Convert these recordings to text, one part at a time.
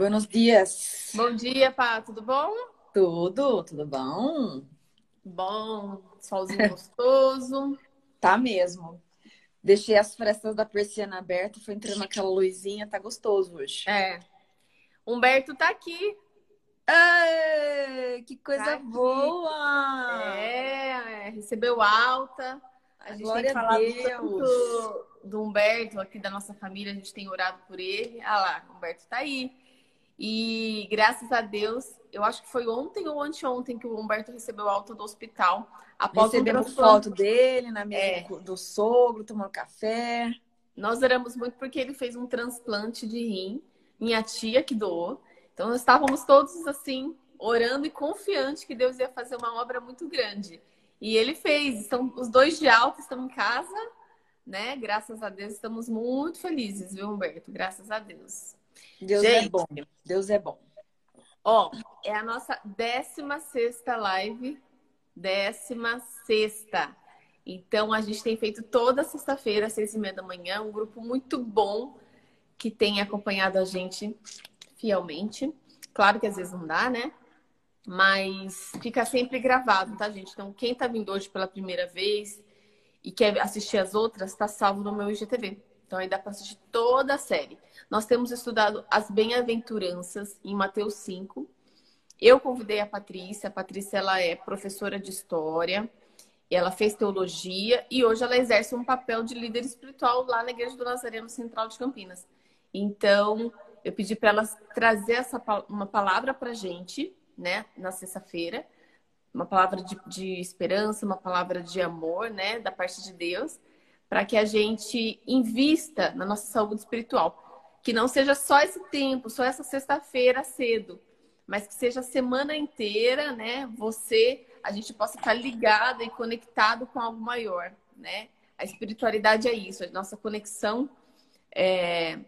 Buenos dias. Bom dia, Pá, tudo bom? Tudo, tudo bom? Bom, solzinho gostoso. Tá mesmo. Deixei as frestas da persiana aberta, foi entrando aquela luzinha, tá gostoso hoje. É. Humberto tá aqui. Ai, que coisa Tá boa! É, é, recebeu alta. A gente Glória tem a falado tanto do Humberto aqui da nossa família, a gente tem orado por ele. Ah lá, Humberto tá aí. E graças a Deus, eu acho que foi ontem ou anteontem que o Humberto recebeu alta do hospital após um Recebemos transplante. foto dele na mesa É. do- sogro, tomando café. Nós oramos muito porque ele fez um transplante de rim, minha tia que doou. Então nós estávamos todos assim, orando e confiantes que Deus ia fazer uma obra muito grande. E ele fez. Estão os dois de alta estão em casa, né? Graças a Deus estamos muito felizes, viu, Humberto? Graças a Deus. Deus é Gente. bom. Deus é bom. Ó, é a nossa 16 live. 16. Então, a gente tem feito toda sexta-feira, às seis e meia da manhã, um grupo muito bom que tem acompanhado a gente fielmente. Claro que às vezes não dá, né? Mas fica sempre gravado, tá, gente? Então, quem tá vindo hoje pela primeira vez e quer assistir as outras, tá salvo no meu IGTV. Então, aí dá para assistir toda a série. Nós temos estudado as bem-aventuranças em Mateus 5. Eu convidei a Patrícia. A Patrícia ela é professora de história, ela fez teologia e hoje ela exerce um papel de líder espiritual lá na Igreja do Nazareno Central de Campinas. Então, eu pedi para ela trazer essa, uma palavra para gente, né, na sexta-feira, uma palavra de, de esperança, uma palavra de amor, né, da parte de Deus, para que a gente invista na nossa saúde espiritual. Que não seja só esse tempo, só essa sexta-feira cedo, mas que seja a semana inteira, né? Você, a gente possa estar ligado e conectado com algo maior, né? A espiritualidade é isso, a nossa conexão, é,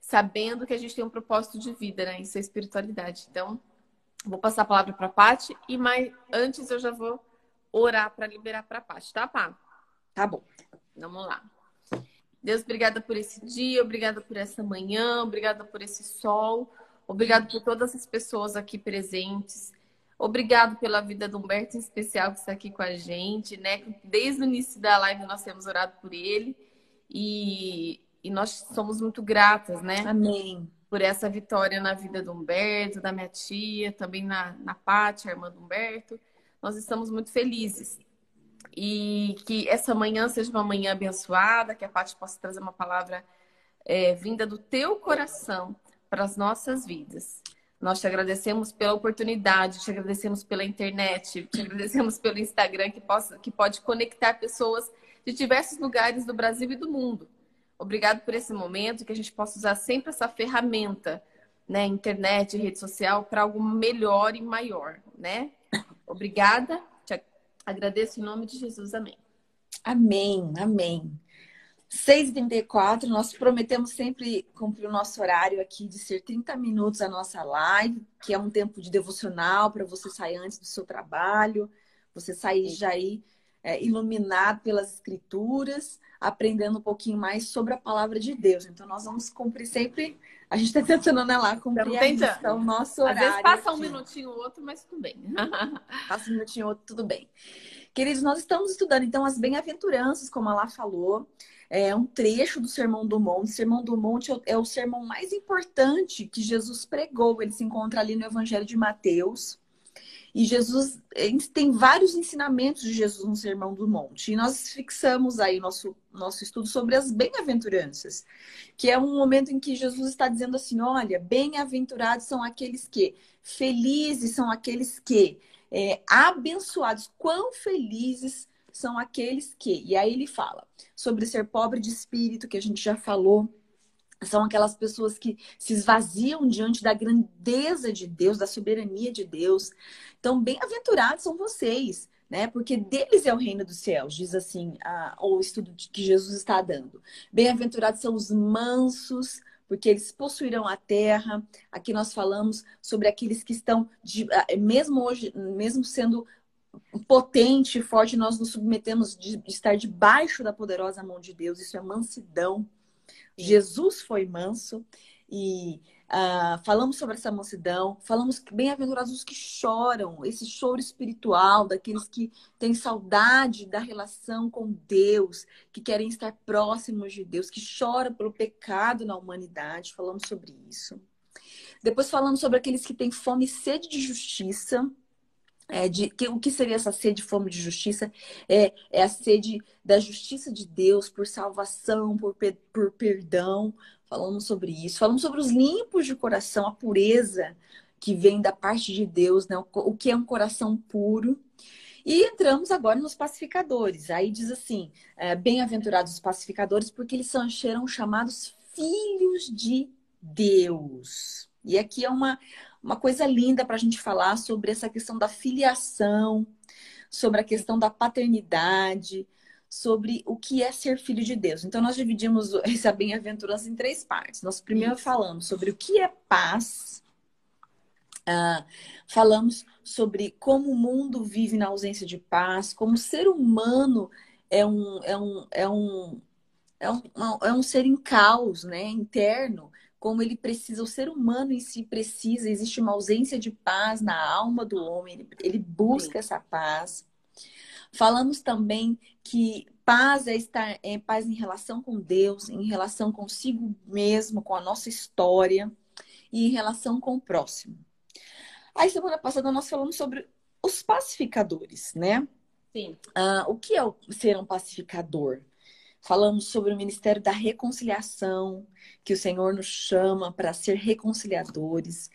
sabendo que a gente tem um propósito de vida, né? Isso é espiritualidade. Então, vou passar a palavra para a Paty e mais antes eu já vou orar para liberar para a Paty, tá, Pá? Tá bom. Vamos lá. Deus, obrigada por esse dia, obrigada por essa manhã, obrigada por esse sol, obrigado por todas as pessoas aqui presentes. Obrigado pela vida do Humberto em especial que está aqui com a gente, né? Desde o início da live nós temos orado por ele e, e nós somos muito gratas, né? Amém. por essa vitória na vida do Humberto, da minha tia, também na, na Pátia, a irmã do Humberto. Nós estamos muito felizes. E que essa manhã seja uma manhã abençoada, que a Pátia possa trazer uma palavra é, vinda do teu coração para as nossas vidas. Nós te agradecemos pela oportunidade, te agradecemos pela internet, te agradecemos pelo Instagram que, possa, que pode conectar pessoas de diversos lugares do Brasil e do mundo. Obrigado por esse momento, que a gente possa usar sempre essa ferramenta, né, internet, rede social, para algo melhor e maior, né? Obrigada, agradeço em nome de Jesus, amém. Amém, amém. 6h34, nós prometemos sempre cumprir o nosso horário aqui de ser 30 minutos a nossa live, que é um tempo de devocional para você sair antes do seu trabalho, você sair já aí é, iluminado pelas escrituras, aprendendo um pouquinho mais sobre a palavra de Deus. Então, nós vamos cumprir sempre. A gente está tentando, né, lá, cumprir a o nosso Às horário. vezes passa um aqui. minutinho ou outro, mas tudo bem. Passa um minutinho, outro, tudo bem. Queridos, nós estamos estudando, então, as bem-aventuranças, como a Lá falou, é um trecho do Sermão do Monte. O Sermão do Monte é o- é o sermão mais importante que Jesus pregou. Ele se encontra ali no Evangelho de Mateus. E Jesus tem vários ensinamentos de Jesus no Sermão do Monte. E nós fixamos aí nosso, nosso estudo sobre as bem-aventuranças, que é um momento em que Jesus está dizendo assim: olha, bem-aventurados são aqueles que, felizes são aqueles que, é, abençoados, quão felizes são aqueles que. E aí ele fala sobre ser pobre de espírito, que a gente já falou. São aquelas pessoas que se esvaziam diante da grandeza de Deus, da soberania de Deus. Então, bem-aventurados são vocês, né? Porque deles é o reino dos céus, diz assim a, o estudo que Jesus está dando. Bem-aventurados são os mansos, porque eles possuirão a terra. Aqui nós falamos sobre aqueles que estão, de- mesmo hoje, mesmo sendo potente e forte, nós nos submetemos de estar debaixo da poderosa mão de Deus. Isso é mansidão. Jesus foi manso e Uh, falamos sobre essa mansidão, falamos que bem-aventurados os que choram, esse choro espiritual daqueles que têm saudade da relação com Deus, que querem estar próximos de Deus, que choram pelo pecado na humanidade. Falamos sobre isso. Depois falamos sobre aqueles que têm fome e sede de justiça. É, de, que, o que seria essa sede fome de justiça? É, é a sede da justiça de Deus por salvação, por, por perdão. Falamos sobre isso. Falamos sobre os limpos de coração, a pureza que vem da parte de Deus, né? o, o que é um coração puro. E entramos agora nos pacificadores. Aí diz assim: é, bem-aventurados os pacificadores, porque eles são, serão chamados filhos de Deus. E aqui é uma, uma coisa linda para a gente falar sobre essa questão da filiação, sobre a questão da paternidade, sobre o que é ser filho de Deus. Então, nós dividimos essa bem-aventurança em três partes. Nós primeiro falamos sobre o que é paz, uh, falamos sobre como o mundo vive na ausência de paz, como o ser humano é um, é um, é um, é um, é um ser em caos, né, interno, como ele precisa, o ser humano em si precisa, existe uma ausência de paz na alma do homem, ele, ele busca essa paz. Falamos também que paz é estar é paz em relação com Deus, em relação consigo mesmo, com a nossa história e em relação com o próximo. Aí semana passada nós falamos sobre os pacificadores, né? Sim. Uh, o que é ser um pacificador? Falamos sobre o ministério da reconciliação, que o Senhor nos chama para ser reconciliadores,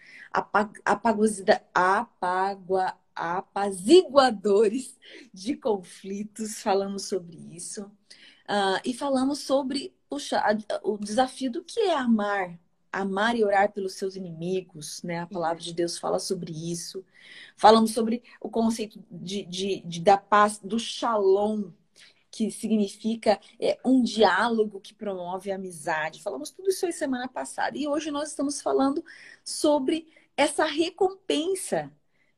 apagua, apaziguadores de conflitos. Falamos sobre isso. Uh, e falamos sobre puxa, o desafio do que é amar, amar e orar pelos seus inimigos, né? A palavra de Deus fala sobre isso. Falamos sobre o conceito de, de, de da paz, do shalom, que significa é, um diálogo que promove a amizade. Falamos tudo isso aí semana passada. E hoje nós estamos falando sobre essa recompensa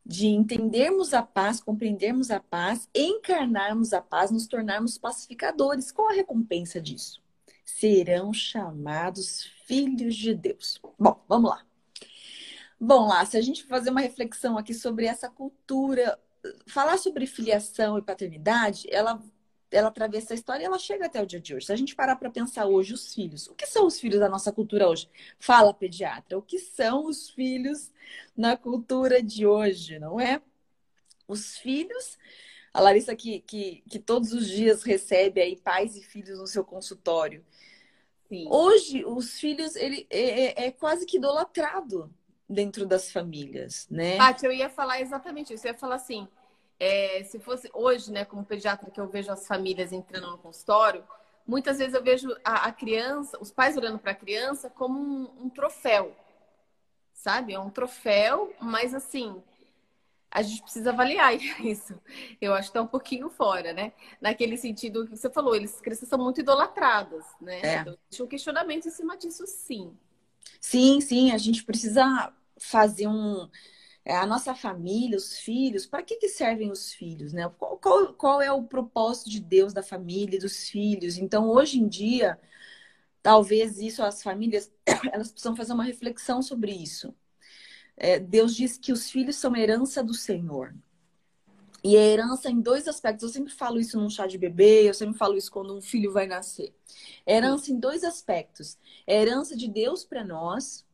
de entendermos a paz, compreendermos a paz, encarnarmos a paz, nos tornarmos pacificadores. Qual a recompensa disso? Serão chamados filhos de Deus. Bom, vamos lá. Bom, lá, se a gente fazer uma reflexão aqui sobre essa cultura, falar sobre filiação e paternidade, ela ela atravessa a história e ela chega até o dia de hoje. Se a gente parar para pensar hoje, os filhos, o que são os filhos da nossa cultura hoje? Fala, pediatra, o que são os filhos na cultura de hoje, não é? Os filhos, a Larissa que, que, que todos os dias recebe aí pais e filhos no seu consultório. Sim. Hoje, os filhos, ele é, é, é quase que idolatrado dentro das famílias, né? Paty, eu ia falar exatamente isso. Eu ia falar assim, é, se fosse hoje, né, como pediatra, que eu vejo as famílias entrando no consultório, muitas vezes eu vejo a, a criança, os pais olhando para a criança como um, um, troféu, sabe? É um troféu, mas assim, a gente precisa avaliar isso. Eu acho que está um pouquinho fora, né? Naquele sentido que você falou, eles crianças são muito idolatradas, né? É. Então, um questionamento em cima disso, sim. Sim, sim, a gente precisa fazer um a nossa família, os filhos, para que, que servem os filhos, né? Qual, qual, qual, é o propósito de Deus da família dos filhos? Então, hoje em dia, talvez isso as famílias elas precisam fazer uma reflexão sobre isso. É, Deus diz que os filhos são herança do Senhor. E a herança em dois aspectos. Eu sempre falo isso num chá de bebê, eu sempre falo isso quando um filho vai nascer. Herança em dois aspectos. É herança de Deus para nós,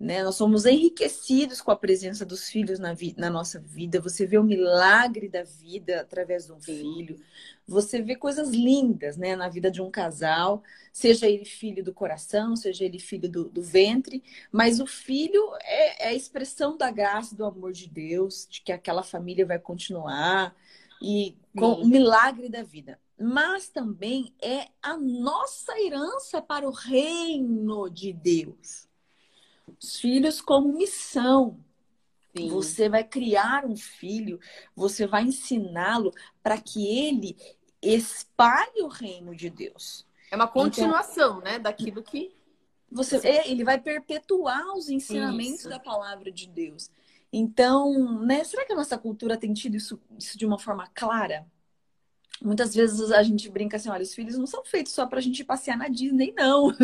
né? Nós somos enriquecidos com a presença dos filhos na, na nossa vida. Você vê o milagre da vida através de um filho. Você vê coisas lindas né, na vida de um casal, seja ele filho do coração, seja ele filho do, do ventre. Mas o filho é, é, a expressão da graça, do amor de Deus, de que aquela família vai continuar e com Sim. o milagre da vida. Mas também é a nossa herança para o reino de Deus. Os filhos como missão. Sim. Você vai criar um filho, você vai ensiná-lo para que ele espalhe o reino de Deus. É uma continuação, então, né, daquilo que você, é, ele vai perpetuar os ensinamentos isso. da palavra de Deus. Então, né, será que a nossa cultura tem tido isso, isso de uma forma clara? Muitas vezes a gente brinca assim, olha, os filhos não são feitos só pra gente passear na Disney, não,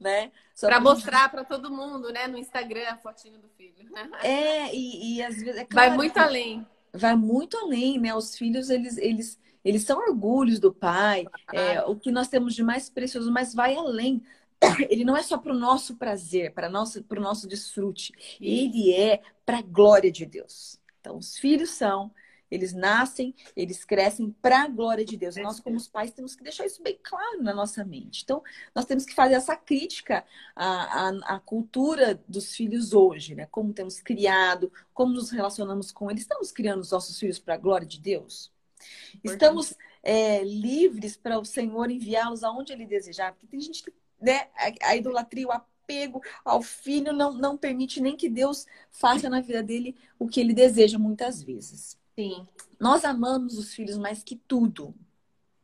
né? Só pra, pra mostrar gente... para todo mundo, né, no Instagram, a fotinho do filho. É, e, e às vezes... É claro, vai muito além. Vai muito além, né? Os filhos, eles, eles, eles são orgulhos do pai, é, o que nós temos de mais precioso, mas vai além. Ele não é só para o nosso prazer, para o nosso, nosso desfrute. Ele é para a glória de Deus. Então, os filhos são eles nascem, eles crescem para a glória de Deus. E nós, como os pais, temos que deixar isso bem claro na nossa mente. Então, nós temos que fazer essa crítica à, à, à cultura dos filhos hoje, né? Como temos criado, como nos relacionamos com eles. Estamos criando os nossos filhos para a glória de Deus? Estamos é, livres para o Senhor enviá-los aonde Ele desejar? Porque tem gente que, né, a, a idolatria, o apego ao filho não, não permite nem que Deus faça na vida dele o que ele deseja muitas vezes. Sim. Nós amamos os filhos mais que tudo.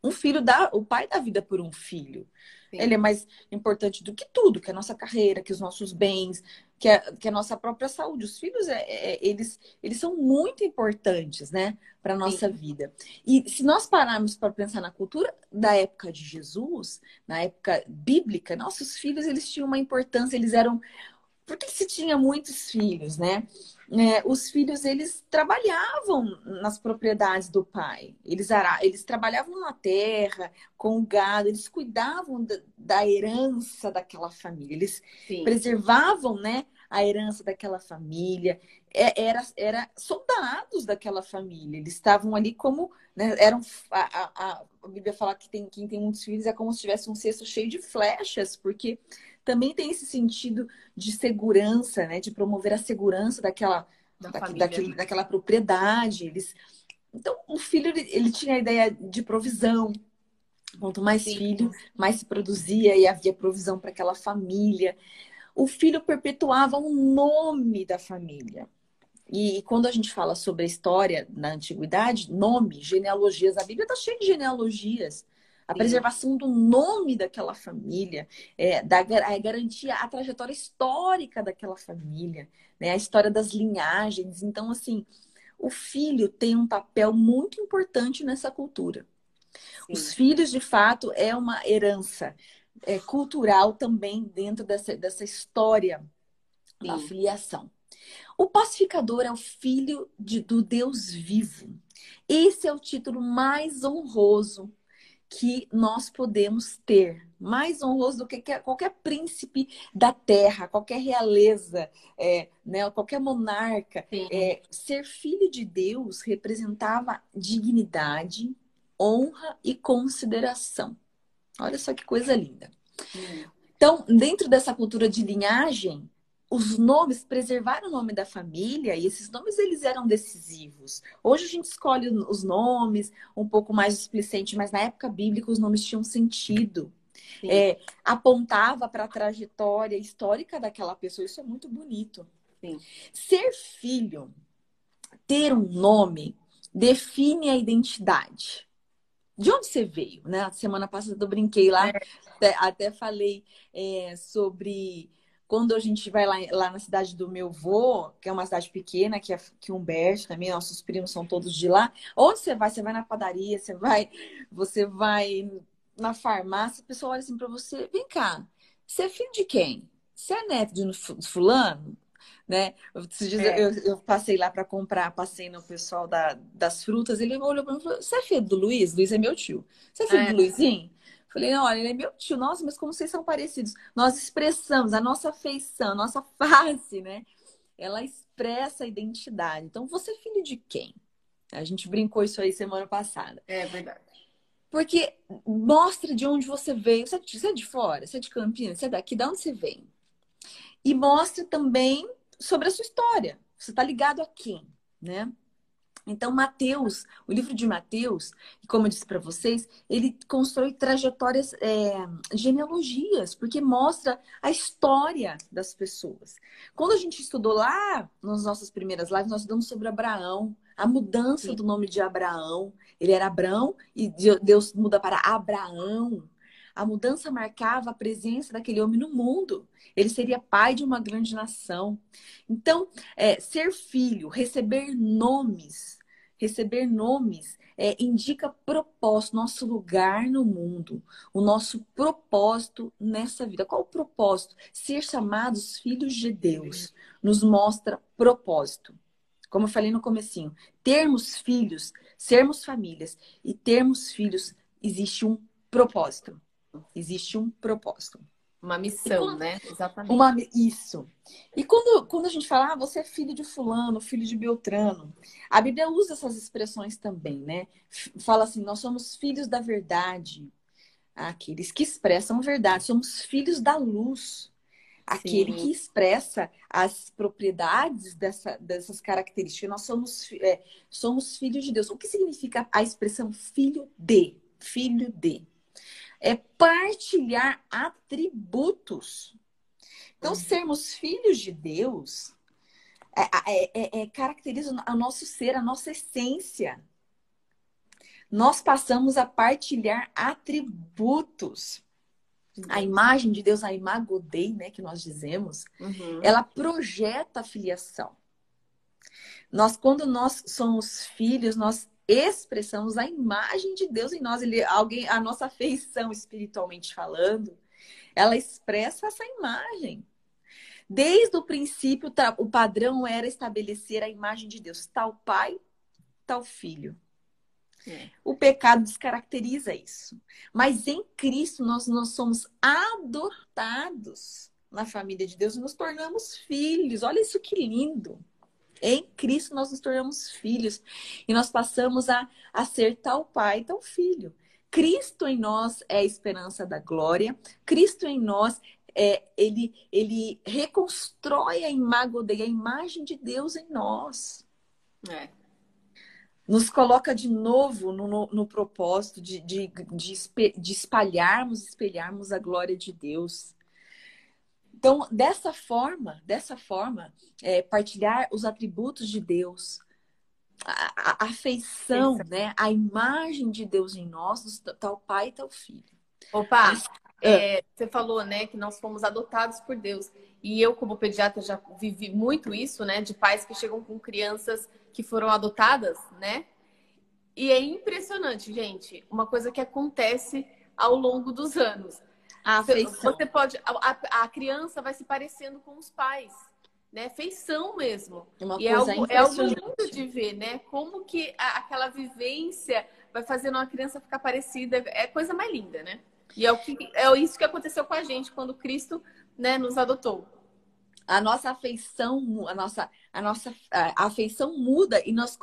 Um filho dá, o pai dá vida por um filho. Sim. Ele é mais importante do que tudo, que a nossa carreira, que os nossos bens, que a, que a nossa própria saúde. Os filhos, é, é, eles, eles são muito importantes, né, para nossa Sim. vida. E se nós pararmos para pensar na cultura da época de Jesus, na época bíblica, nossos filhos, eles tinham uma importância, eles eram por que se tinha muitos filhos, né? É, os filhos eles trabalhavam nas propriedades do pai. Eles, eles trabalhavam na terra, com o gado, eles cuidavam da, da herança daquela família, eles Sim. preservavam né, a herança daquela família, é, era, era soldados daquela família, eles estavam ali como. Né, eram, a, a, a Bíblia fala que tem, quem tem muitos filhos é como se tivesse um cesto cheio de flechas, porque também tem esse sentido de segurança, né? De promover a segurança daquela, da daquele, daquela propriedade. Eles... Então, o filho, ele, ele tinha a ideia de provisão. Quanto mais Sim. filho, mais se produzia e havia provisão para aquela família. O filho perpetuava o nome da família. E, quando a gente fala sobre a história na antiguidade, nome, genealogias, a Bíblia está cheia de genealogias a preservação do nome daquela família, é, da, a garantia a trajetória histórica daquela família, né? a história das linhagens. Então, assim, o filho tem um papel muito importante nessa cultura. Sim. Os filhos, de fato, é uma herança é, cultural também dentro dessa, dessa história Sim. da filiação. O pacificador é o filho de, do Deus vivo. Esse é o título mais honroso que nós podemos ter. Mais honroso do que qualquer príncipe da terra, qualquer realeza, é, né, qualquer monarca. É, ser filho de Deus representava dignidade, honra e consideração. Olha só que coisa linda. Então, dentro dessa cultura de linhagem, os nomes, preservar o nome da família, e esses nomes eles eram decisivos. Hoje a gente escolhe os nomes um pouco mais displicente, mas na época bíblica os nomes tinham sentido. É, apontava para a trajetória histórica daquela pessoa, isso é muito bonito. Sim. Ser filho, ter um nome, define a identidade. De onde você veio, né? Semana passada eu brinquei lá, é. até, até, falei é, sobre quando a gente vai lá, lá na cidade do meu avô, que é uma cidade pequena, que é que Humberto também, nossos primos são todos de lá. Onde você vai? Você vai na padaria, você vai, você vai na farmácia, a pessoa olha assim para você, vem cá, você é filho de quem? Você é neto de fulano? Né? É. Eu, eu, passei lá para comprar, passei no pessoal da, das frutas, ele olhou para mim e falou: Você é filho do Luiz? Luiz é meu tio. Você é filho é. do Luizinho? Falei, olha, ele é meu tio, nossa, mas como vocês são parecidos. Nós expressamos a nossa feição, a nossa face, né? Ela expressa a identidade. Então, você é filho de quem? A gente brincou isso aí semana passada. É verdade. Porque mostra de onde você veio. Você é de, é fora? Você é de Campinas? Você é daqui? De onde você vem? E mostra também sobre a sua história. Você está ligado a quem, né? Então, Mateus, o livro de Mateus, como eu disse para vocês, ele constrói trajetórias, é, genealogias, porque mostra a história das pessoas. Quando a gente estudou lá, nas nossas primeiras lives, nós estudamos sobre Abraão, a mudança Sim. do nome de Abraão. Ele era Abraão e Deus muda para Abraão. A mudança marcava a presença daquele homem no mundo. Ele seria pai de uma grande nação. Então, é, ser filho, receber nomes, receber nomes é, indica propósito, nosso lugar no mundo, o nosso propósito nessa vida. Qual o propósito? Ser chamados filhos de Deus nos mostra propósito. Como eu falei no comecinho, termos filhos, sermos famílias e termos filhos, existe um propósito. Existe um propósito. Uma missão, quando, né? Exatamente. Uma, isso. E quando, quando a gente fala, ah, você é filho de fulano, filho de Beltrano, a Bíblia usa essas expressões também, né? Fala assim, nós somos filhos da verdade, aqueles que expressam verdade, somos filhos da luz, aquele Sim. que expressa as propriedades dessa, dessas características. Nós somos, é, somos filhos de Deus. O que significa a expressão filho de? Filho de é partilhar atributos. Então, uhum. sermos filhos de Deus é, é, é, é, caracteriza o nosso ser, a nossa essência. Nós passamos a partilhar atributos. A imagem de Deus, a imago Dei, né, que nós dizemos, uhum. ela projeta a filiação. Nós, quando nós somos filhos, nós expressamos a imagem de Deus em nós. Ele, alguém, a nossa feição espiritualmente falando, ela expressa essa imagem. Desde o princípio, o padrão era estabelecer a imagem de Deus, tal pai, tal filho. É. O pecado descaracteriza isso. Mas em Cristo nós, nós somos adotados na família de Deus e nos tornamos filhos. Olha isso que lindo. Em Cristo nós nos tornamos filhos e nós passamos a, a ser tal pai, tal filho. Cristo em nós é a esperança da glória. Cristo em nós é, ele, ele reconstrói a imagem, a imagem de Deus em nós. É. Nos coloca de novo no, no, no propósito de, de, de, de espalharmos, espelharmos a glória de Deus. Então, dessa forma, dessa forma, é, partilhar os atributos de Deus, a, a afeição, né? A imagem de Deus em nós, tal pai e tal filho. Opa, é, é, você falou, né, que nós fomos adotados por Deus. E eu, como pediatra, já vivi muito isso, né? De pais que chegam com crianças que foram adotadas, né? E é impressionante, gente, uma coisa que acontece ao longo dos anos. A afeição. Você pode. A, a, criança vai se parecendo com os pais. Né? Feição mesmo. Uma e é algo, é algo lindo de ver, né? Como que a, aquela vivência vai fazendo uma criança ficar parecida. É coisa mais linda, né? E é, o que, é isso que aconteceu com a gente quando Cristo né, nos adotou. A nossa afeição, a nossa, a nossa a afeição muda e nós,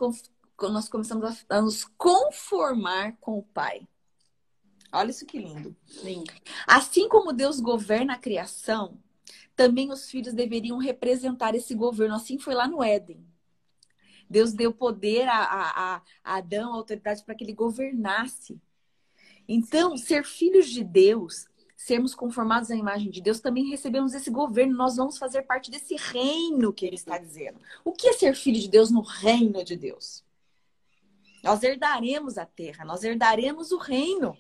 nós começamos a, a nos conformar com o Pai. Olha isso que lindo. Sim. Assim como Deus governa a criação, também os filhos deveriam representar esse governo. Assim foi lá no Éden. Deus deu poder a, a, a Adão, a autoridade, para que ele governasse. Então, ser filhos de Deus, sermos conformados à imagem de Deus, também recebemos esse governo. Nós vamos fazer parte desse reino que ele está dizendo. O que é ser filho de Deus no reino de Deus? Nós herdaremos a terra, nós herdaremos o reino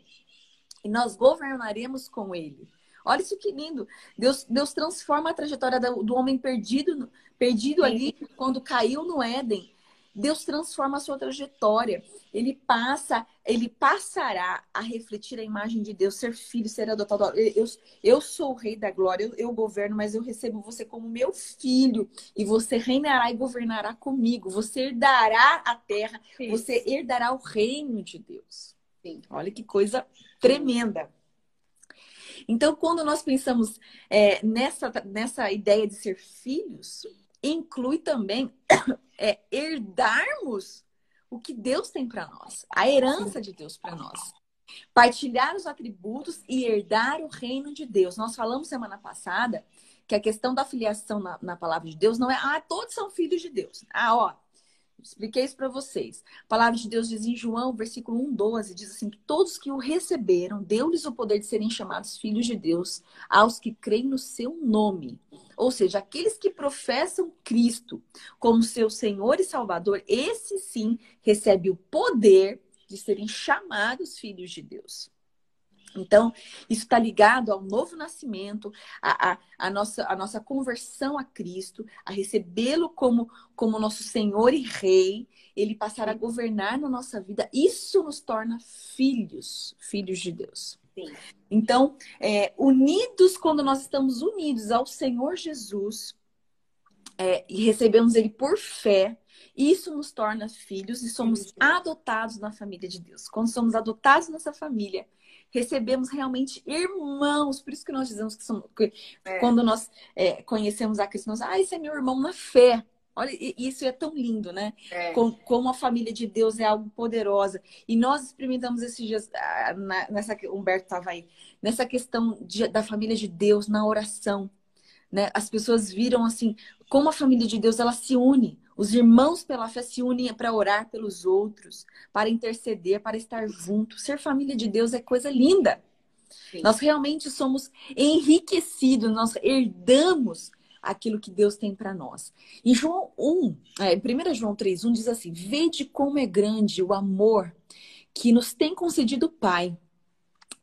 e nós governaremos com ele. Olha isso que lindo. Deus, Deus transforma a trajetória do, do homem perdido, perdido ali quando caiu no Éden. Deus transforma a sua trajetória. Ele passa, ele passará a refletir a imagem de Deus, ser filho, ser adotado. Eu, eu sou o rei da glória, eu, eu governo, mas eu recebo você como meu filho. E você reinará e governará comigo. Você herdará a terra, Isso. você herdará o reino de Deus. Sim. Olha que coisa tremenda. Então, quando nós pensamos é, nessa, nessa ideia de ser filhos, inclui também é, herdarmos o que Deus tem para nós, a herança de Deus para nós. Partilhar os atributos e herdar o reino de Deus. Nós falamos semana passada que a questão da filiação na, na palavra de Deus não é, ah, todos são filhos de Deus. Ah, ó, Expliquei isso para vocês. A palavra de Deus diz em João, versículo 1, 12, diz assim: que todos que o receberam, deu-lhes o poder de serem chamados filhos de Deus, aos que creem no seu nome. Ou seja, aqueles que professam Cristo como seu Senhor e Salvador, esse sim recebe o poder de serem chamados filhos de Deus. Então, isso está ligado ao novo nascimento, a, nossa, nossa conversão a Cristo, a recebê-lo como, como nosso Senhor e Rei, ele passar a governar na nossa vida. Isso nos torna filhos, filhos de Deus. Sim. Então, é, unidos, quando nós estamos unidos ao Senhor Jesus é, e recebemos Ele por fé, isso nos torna filhos e somos adotados na família de Deus. Quando somos adotados nessa família, recebemos realmente irmãos. Por isso que nós dizemos que, somos, que é. quando nós é, conhecemos a Cristo, nós, ah, esse é meu irmão na fé. Olha, isso é tão lindo, né? É. Como, como, a família de Deus é algo poderosa. E nós experimentamos esses dias, ah, nessa, Humberto estava aí, nessa questão de, da família de Deus, na oração. Né? As pessoas viram assim, como a família de Deus ela se une. Os irmãos pela fé se unem para orar pelos outros, para interceder, para estar juntos. Ser família de Deus é coisa linda. Sim. Nós realmente somos enriquecidos, nós herdamos aquilo que Deus tem para nós. Em João 1, é, 1 João 3, 1 diz assim: Vede como é grande o amor que nos tem concedido o Pai,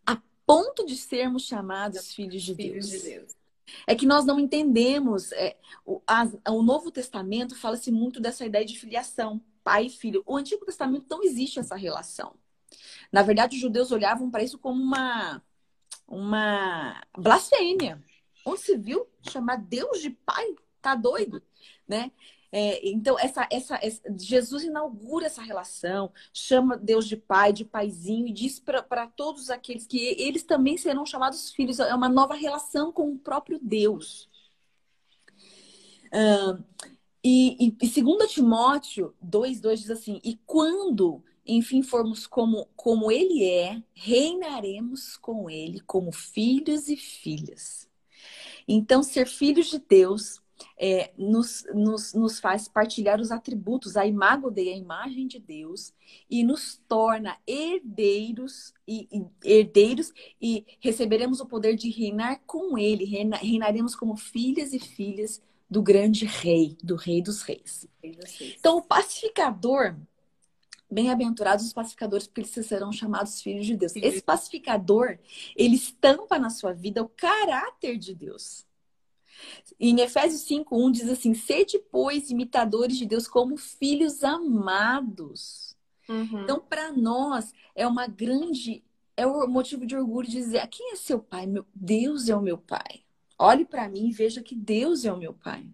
a ponto de sermos chamados filhos de Deus. Filhos de Deus. É que nós não entendemos. É, o, a, o Novo Testamento fala-se muito dessa ideia de filiação, pai e filho. O Antigo Testamento não existe essa relação. Na verdade, os judeus olhavam para isso como uma, uma blasfêmia. Onde se viu chamar Deus de pai? Tá doido, né? É, então, essa, essa, essa, Jesus inaugura essa relação, chama Deus de pai, de paizinho, e diz para todos aqueles que eles também serão chamados filhos. É uma nova relação com o próprio Deus. Uh, e, e, e 2 Timóteo 2,2 diz assim: E quando, enfim, formos como, como ele é, reinaremos com ele como filhos e filhas. Então, ser filhos de Deus é, nos, nos, nos faz partilhar os atributos, a imago Dei, a imagem de Deus, e nos torna herdeiros e, e, herdeiros e receberemos o poder de reinar com Ele, reina, reinaremos como filhas e filhas do grande rei, do rei dos reis. Então, o pacificador, bem-aventurados os pacificadores, porque eles serão chamados filhos de Deus. Esse pacificador, ele estampa na sua vida o caráter de Deus. Em Efésios 5:1 diz assim: "Sede, pois, imitadores de Deus como filhos amados". Uhum. Então, para nós é uma grande é o motivo de orgulho de dizer: "Quem é seu pai? Meu Deus é o meu pai". Olhe para mim e veja que Deus é o meu pai.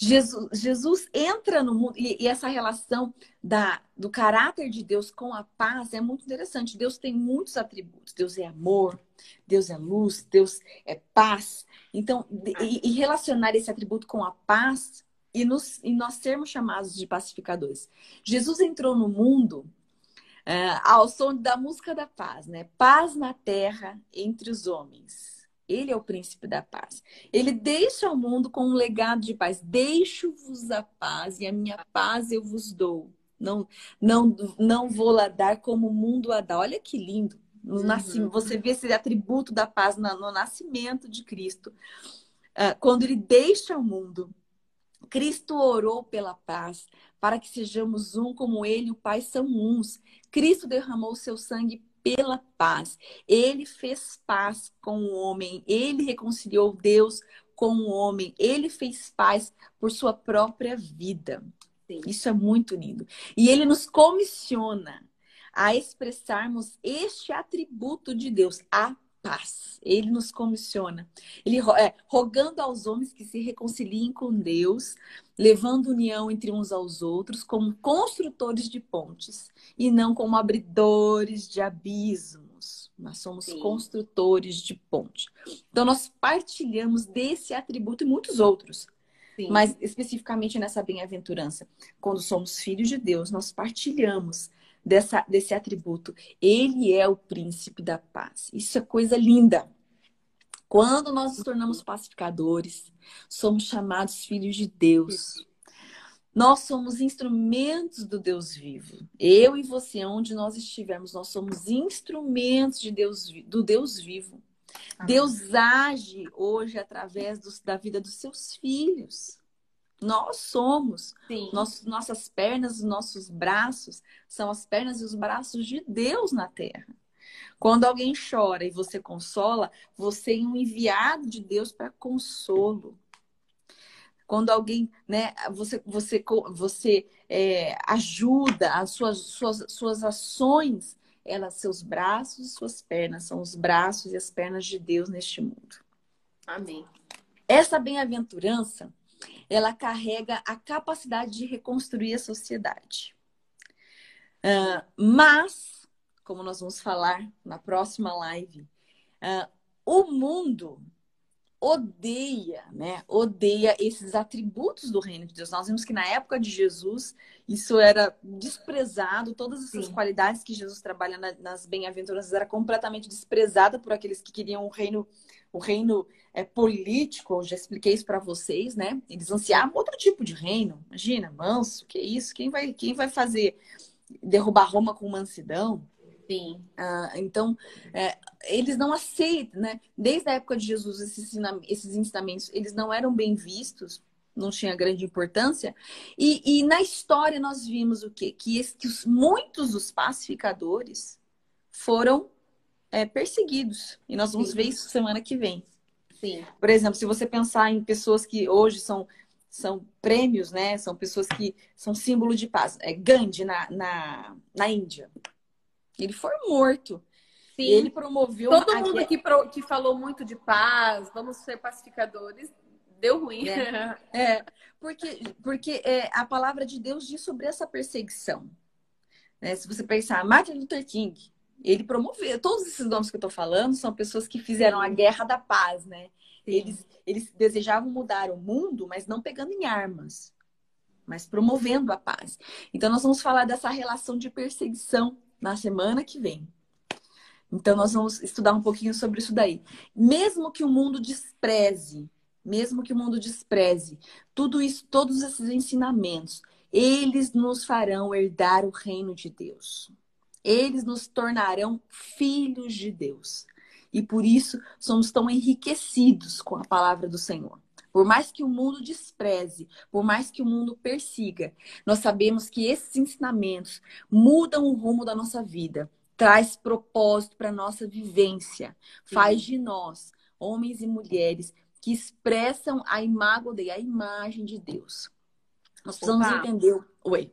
Jesus, Jesus entra no mundo e, e, essa relação da, do caráter de Deus com a paz é muito interessante. Deus tem muitos atributos. Deus é amor, Deus é luz, Deus é paz. Então, e, e relacionar esse atributo com a paz e, nos, e nós sermos chamados de pacificadores. Jesus entrou no mundo uh, ao som da música da paz, né? Paz na terra entre os homens. Ele é o príncipe da paz. Ele deixa ao mundo com um legado de paz. Deixo-vos a paz e a minha paz eu vos dou. Não, não, não vou lá dar como o mundo a dá. Olha que lindo. No uhum. Você vê esse atributo da paz no nascimento de Cristo. Uh, quando ele deixa o mundo, Cristo orou pela paz, para que sejamos um como ele e o Pai são uns. Cristo derramou seu sangue pela paz. Ele fez paz com o homem, ele reconciliou Deus com o homem, ele fez paz por sua própria vida. Isso é muito lindo. E ele nos comissiona a expressarmos este atributo de Deus, a paz. Ele nos comissiona. Ele é, rogando aos homens que se reconciliem com Deus, levando união entre uns aos outros, como construtores de pontes e não como abridores de abismos. Nós somos Sim. construtores de ponte. Então nós partilhamos desse atributo e muitos outros. Sim. Mas especificamente nessa bem-aventurança, quando somos filhos de Deus, nós partilhamos dessa, desse atributo. Ele é o príncipe da paz. Isso é coisa linda. Quando nós nos tornamos pacificadores, somos chamados filhos de Deus. Nós somos instrumentos do Deus vivo. Eu e você, onde nós estivermos, nós somos instrumentos de Deus, do Deus vivo. Deus age hoje através dos, da vida dos seus filhos. Nós somos. Nossas pernas, nossos braços são as pernas e os braços de Deus na terra. Quando alguém chora e você consola, você é um enviado de Deus para consolo. Quando alguém, né, você, você, você é, ajuda as suas, suas, suas ações, elas, seus braços e suas pernas são os braços e as pernas de Deus neste mundo. Amém. Essa bem-aventurança, ela carrega a capacidade de reconstruir a sociedade. Uh, mas, como nós vamos falar na próxima live, uh, o mundo odeia, né? Odeia esses atributos do reino de Deus. Nós vimos que na época de Jesus isso era desprezado, todas essas Sim. qualidades que Jesus trabalha na, nas bem-aventuranças era completamente desprezada por aqueles que queriam o reino, o reino é, político. Eu já expliquei isso para vocês, né? Eles ansiavam outro tipo de reino. Imagina, manso, que isso? Quem vai, quem vai fazer derrubar Roma com mansidão? Sim. Ah, então, é, eles não aceitam, né? Desde a época de Jesus, esses, esses ensinamentos, eles não eram bem vistos, não tinha grande importância. E, e na história nós vimos o quê? Que, esse, que os, muitos dos pacificadores foram é, perseguidos. E nós vamos Sim. ver isso semana que vem. Sim. Por exemplo, se você pensar em pessoas que hoje são, são prêmios, né? São pessoas que são símbolo de paz. É Gandhi na, na, na Índia. Ele foi morto. Sim. Ele promoveu. Todo uma... mundo que, pro... que falou muito de paz, vamos ser pacificadores, deu ruim. É, é porque, porque é, a palavra de Deus diz sobre essa perseguição. Né? Se você pensar, Martin Luther King, ele promoveu. Todos esses nomes que eu estou falando são pessoas que fizeram a guerra da paz, né? Eles, eles desejavam mudar o mundo, mas não pegando em armas, mas promovendo a paz. Então, nós vamos falar dessa relação de perseguição na semana que vem. Então, nós vamos estudar um pouquinho sobre isso daí. Mesmo que o mundo despreze, mesmo que o mundo despreze tudo isso, todos esses ensinamentos, eles nos farão herdar o reino de Deus. Eles nos tornarão filhos de Deus. E por isso somos tão enriquecidos com a palavra do Senhor. Por mais que o mundo despreze, por mais que o mundo persiga, nós sabemos que esses ensinamentos mudam o rumo da nossa vida, traz propósito para a nossa vivência, faz de nós homens e mulheres que expressam a imagem, a imagem de Deus. Nós precisamos Opa. entender. Oi.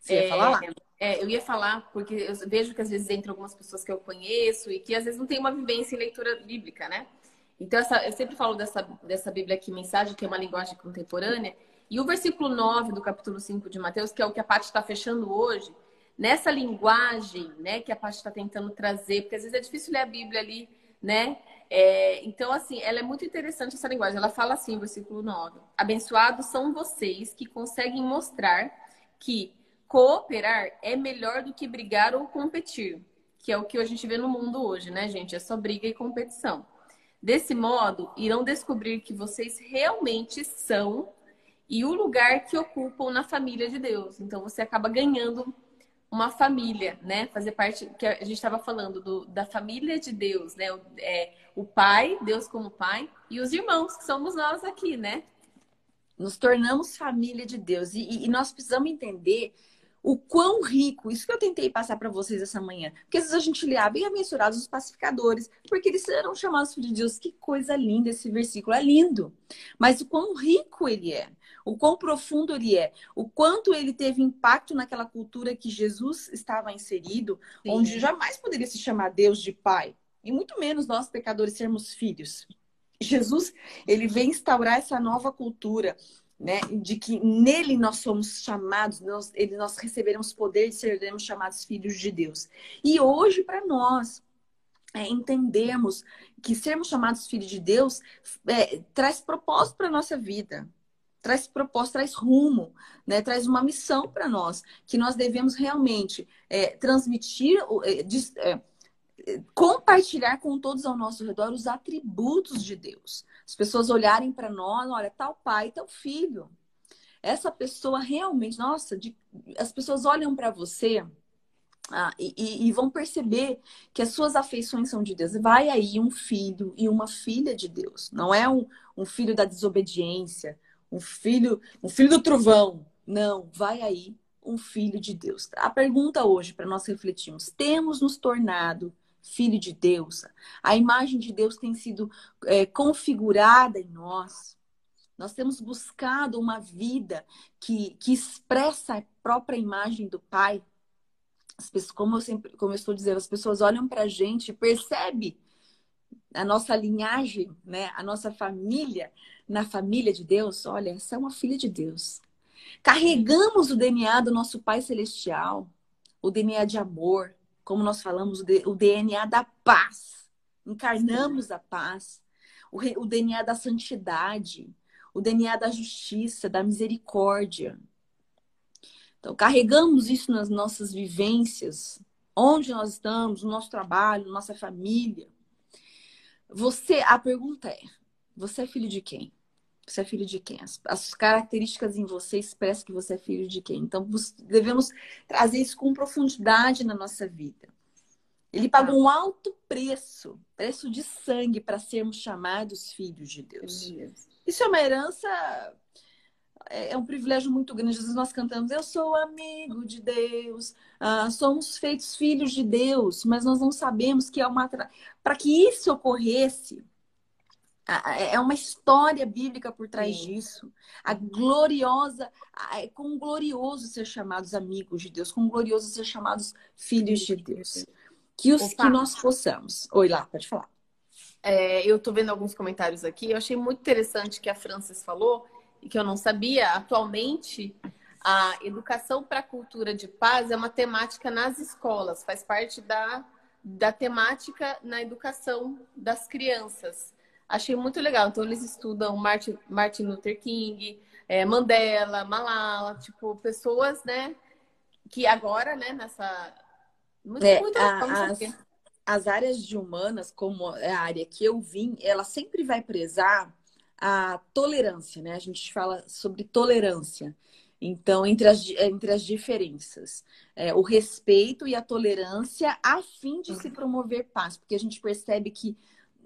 Você é, ia falar lá? É, eu ia falar, porque eu vejo que às vezes entram algumas pessoas que eu conheço e que às vezes não tem uma vivência em leitura bíblica, né? Então, essa, eu sempre falo dessa, dessa Bíblia aqui, mensagem, que é uma linguagem contemporânea. E o versículo 9 do capítulo 5 de Mateus, que é o que a Paty está fechando hoje, nessa linguagem né, que a Paty está tentando trazer, porque às vezes é difícil ler a Bíblia ali, né? É, então, assim, ela é muito interessante essa linguagem. Ela fala assim, versículo 9: Abençoados são vocês que conseguem mostrar que cooperar é melhor do que brigar ou competir, que é o que a gente vê no mundo hoje, né, gente? É só briga e competição. Desse modo, irão descobrir que vocês realmente são e o lugar que ocupam na família de Deus. Então, você acaba ganhando uma família, né? Fazer parte, que a gente estava falando, do, da família de Deus, né? O, é, o pai, Deus como pai, e os irmãos, que somos nós aqui, né? Nos tornamos família de Deus. E, e nós precisamos entender o quão rico, isso que eu tentei passar para vocês essa manhã. Porque às vezes a gente lê, ah, bem-aventurados os pacificadores, porque eles serão chamados filhos de Deus. Que coisa linda esse versículo, é lindo. Mas o quão rico ele é, o quão profundo ele é, o quanto ele teve impacto naquela cultura que Jesus estava inserido, Sim. onde jamais poderia se chamar Deus de pai, e muito menos nós pecadores sermos filhos. Jesus, ele vem instaurar essa nova cultura né? De que nele nós somos chamados, nós, ele, nós receberemos poder e seremos chamados filhos de Deus. E hoje, para nós, é, entendermos que sermos chamados filhos de Deus é, traz propósito para a nossa vida, traz propósito, traz rumo, né? traz uma missão para nós, que nós devemos realmente é, transmitir, é, é, compartilhar com todos ao nosso redor os atributos de Deus. As pessoas olharem para nós, olha, tal pai, tal filho. Essa pessoa realmente, nossa, de, as pessoas olham para você ah, e, e, vão perceber que as suas afeições são de Deus. Vai aí um filho e uma filha de Deus. Não é um, um filho da desobediência, um filho, um filho do trovão. Não, vai aí um filho de Deus? A pergunta hoje para nós refletirmos: temos nos tornado filho de Deus? A imagem de Deus tem sido é, configurada em nós? Nós temos buscado uma vida que, que expressa a própria imagem do Pai? As pessoas, como eu sempre, como eu estou dizendo, as pessoas olham para a gente e percebem a nossa linhagem, né? A nossa família na família de Deus. Olha, essa é uma filha de Deus. Carregamos o DNA do nosso Pai Celestial, o DNA de amor, como nós falamos, o DNA da paz. Encarnamos a paz, o DNA da santidade, o DNA da justiça, da misericórdia. Então, carregamos isso nas nossas vivências, onde nós estamos, no nosso trabalho, nossa família. Você, a pergunta é: você é filho de quem? Você é filho de quem? As, as, características em você expressam que você é filho de quem. Então, devemos trazer isso com profundidade na nossa vida. Ele pagou um alto preço, preço de sangue, para sermos chamados filhos de Deus. Isso é uma herança, é, é um privilégio muito grande. Às vezes nós cantamos, eu sou amigo de Deus, ah, somos feitos filhos de Deus, mas nós não sabemos que é uma. Para que isso ocorresse, é uma história bíblica por trás Sim. disso. A gloriosa, é com glorioso ser chamados amigos de Deus, com glorioso ser chamados filhos de Deus. Que, os, que nós possamos. Oi, lá, pode falar. É, eu estou vendo alguns comentários aqui. Eu achei muito interessante que a Francis falou e que eu não sabia. Atualmente, a educação para a cultura de paz é uma temática nas escolas, faz parte da, da temática na educação das crianças. Achei muito legal. Então, eles estudam Martin, Martin Luther King, é, Mandela, Malala, tipo, pessoas, né, que agora, né, nessa. Muito, é, muito, a, as, as áreas de humanas, como é a área que eu vim, ela sempre vai prezar a tolerância, né? A gente fala sobre tolerância. Então, entre as, entre as diferenças, é, o respeito e a tolerância a fim de se promover paz, porque a gente percebe que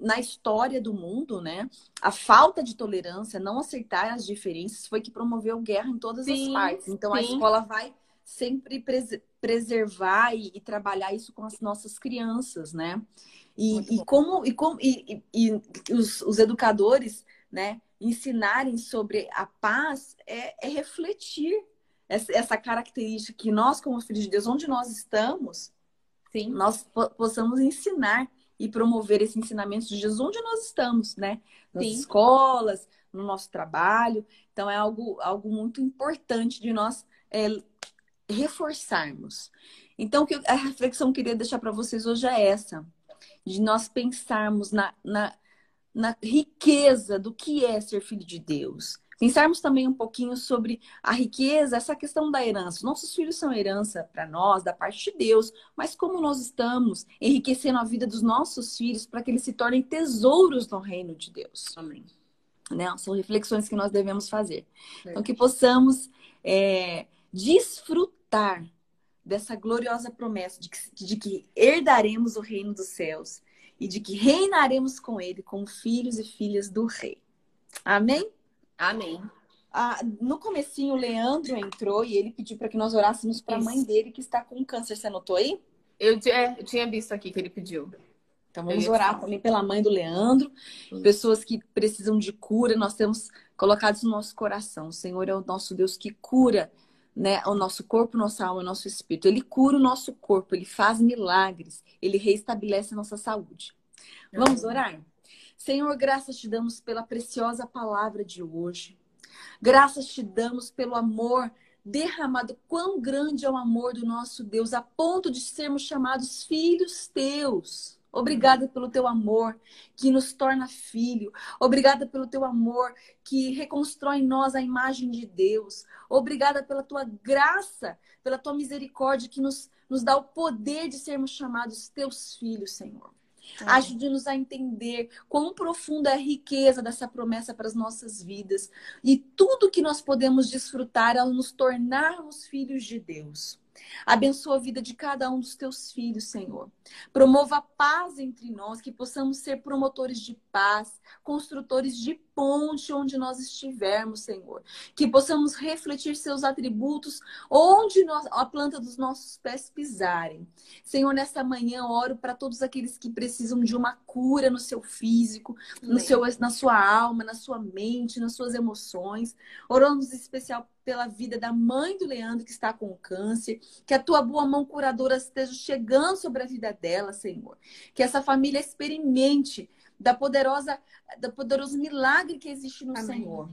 na história do mundo, né? A falta de tolerância, não aceitar as diferenças, foi que promoveu guerra em todas sim, as partes. Então sim. a escola vai sempre pres preservar e, e, trabalhar isso com as nossas crianças, né? E, e como, e, como e, e os, os, educadores, né? Ensinarem sobre a paz é, é refletir essa, essa, característica que nós, como filhos de Deus, onde nós estamos, Sim. nós possamos ensinar e promover esse ensinamento de Jesus onde nós estamos, né? Nas Sim. escolas, no nosso trabalho. Então, é algo, algo muito importante de nós é, reforçarmos. Então, a reflexão que eu queria deixar para vocês hoje é essa: de nós pensarmos na, na, na riqueza do que é ser filho de Deus Pensarmos também um pouquinho sobre a riqueza, essa questão da herança. Nossos filhos são herança para nós, da parte de Deus, mas como nós estamos enriquecendo a vida dos nossos filhos para que eles se tornem tesouros no reino de Deus. Amém. Né? São reflexões que nós devemos fazer. É. Então, que possamos é, desfrutar dessa gloriosa promessa de que, de que herdaremos o reino dos céus e de que reinaremos com ele como filhos e filhas do rei. Amém? Amém. Ah, no comecinho, o Leandro entrou e ele pediu para que nós orássemos para a mãe dele que está com câncer. Você anotou aí? Eu, é, eu tinha visto aqui que ele pediu. Então vamos orar também pela mãe do Leandro, Sim. pessoas que precisam de cura, nós temos colocados no nosso coração. O Senhor é o nosso Deus que cura né, o nosso corpo, nossa alma, o nosso espírito. Ele cura o nosso corpo, ele faz milagres, ele reestabelece a nossa saúde. Vamos orar? Senhor, graças te damos pela preciosa palavra de hoje. Graças te damos pelo amor derramado. Quão grande é o amor do nosso Deus, a ponto de sermos chamados filhos teus. Obrigada pelo teu amor que nos torna filho. Obrigada pelo teu amor que reconstrói em nós a imagem de Deus. Obrigada pela tua graça, pela tua misericórdia que nos, nos dá o poder de sermos chamados teus filhos, Senhor. É. Ajude-nos a entender quão profunda é a riqueza dessa promessa para as nossas vidas e tudo que nós podemos desfrutar ao nos tornarmos filhos de Deus. Abençoa a vida de cada um dos teus filhos, Senhor. Promova a paz entre nós, que possamos ser promotores de paz, construtores de ponte onde nós estivermos, Senhor. Que possamos refletir seus atributos onde nós, a planta dos nossos pés pisarem. Senhor, nesta manhã oro para todos aqueles que precisam de uma cura no seu físico, no seu, na sua alma, na sua mente, nas suas emoções. Oramos em especial pela vida da mãe do Leandro que está com câncer, que a tua boa mão curadora esteja chegando sobre a vida dela, Senhor. Que essa família experimente da poderosa, do poderoso milagre que existe no Amém. Senhor.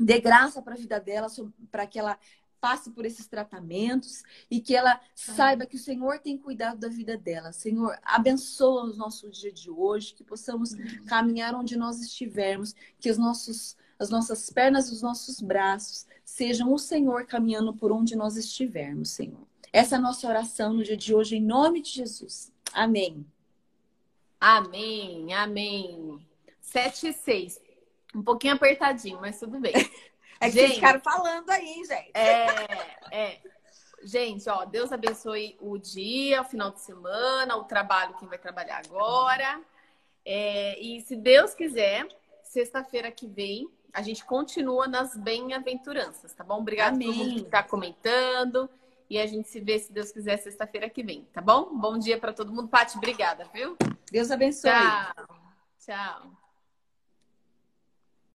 Dê graça para a vida dela, para que ela passe por esses tratamentos e que ela saiba que o Senhor tem cuidado da vida dela. Senhor, abençoa o nosso dia de hoje, que possamos caminhar onde nós estivermos, que os nossos, as nossas pernas e os nossos braços sejam o Senhor caminhando por onde nós estivermos, Senhor. Essa é a nossa oração no dia de hoje, em nome de Jesus. Amém. Amém, amém. Sete e seis. Um pouquinho apertadinho, mas tudo bem. É que gente, vocês ficaram falando aí, gente. É, é. Gente, ó, Deus abençoe o dia, o final de semana, o trabalho, quem vai trabalhar agora. É, e se Deus quiser, sexta-feira que vem, a gente continua nas bem-aventuranças, tá bom? Obrigada por todo mundo que está comentando. E a gente se vê, se Deus quiser, sexta-feira que vem, tá bom? Bom dia para todo mundo. Paty, obrigada, viu? Deus abençoe. Tchau. Tchau.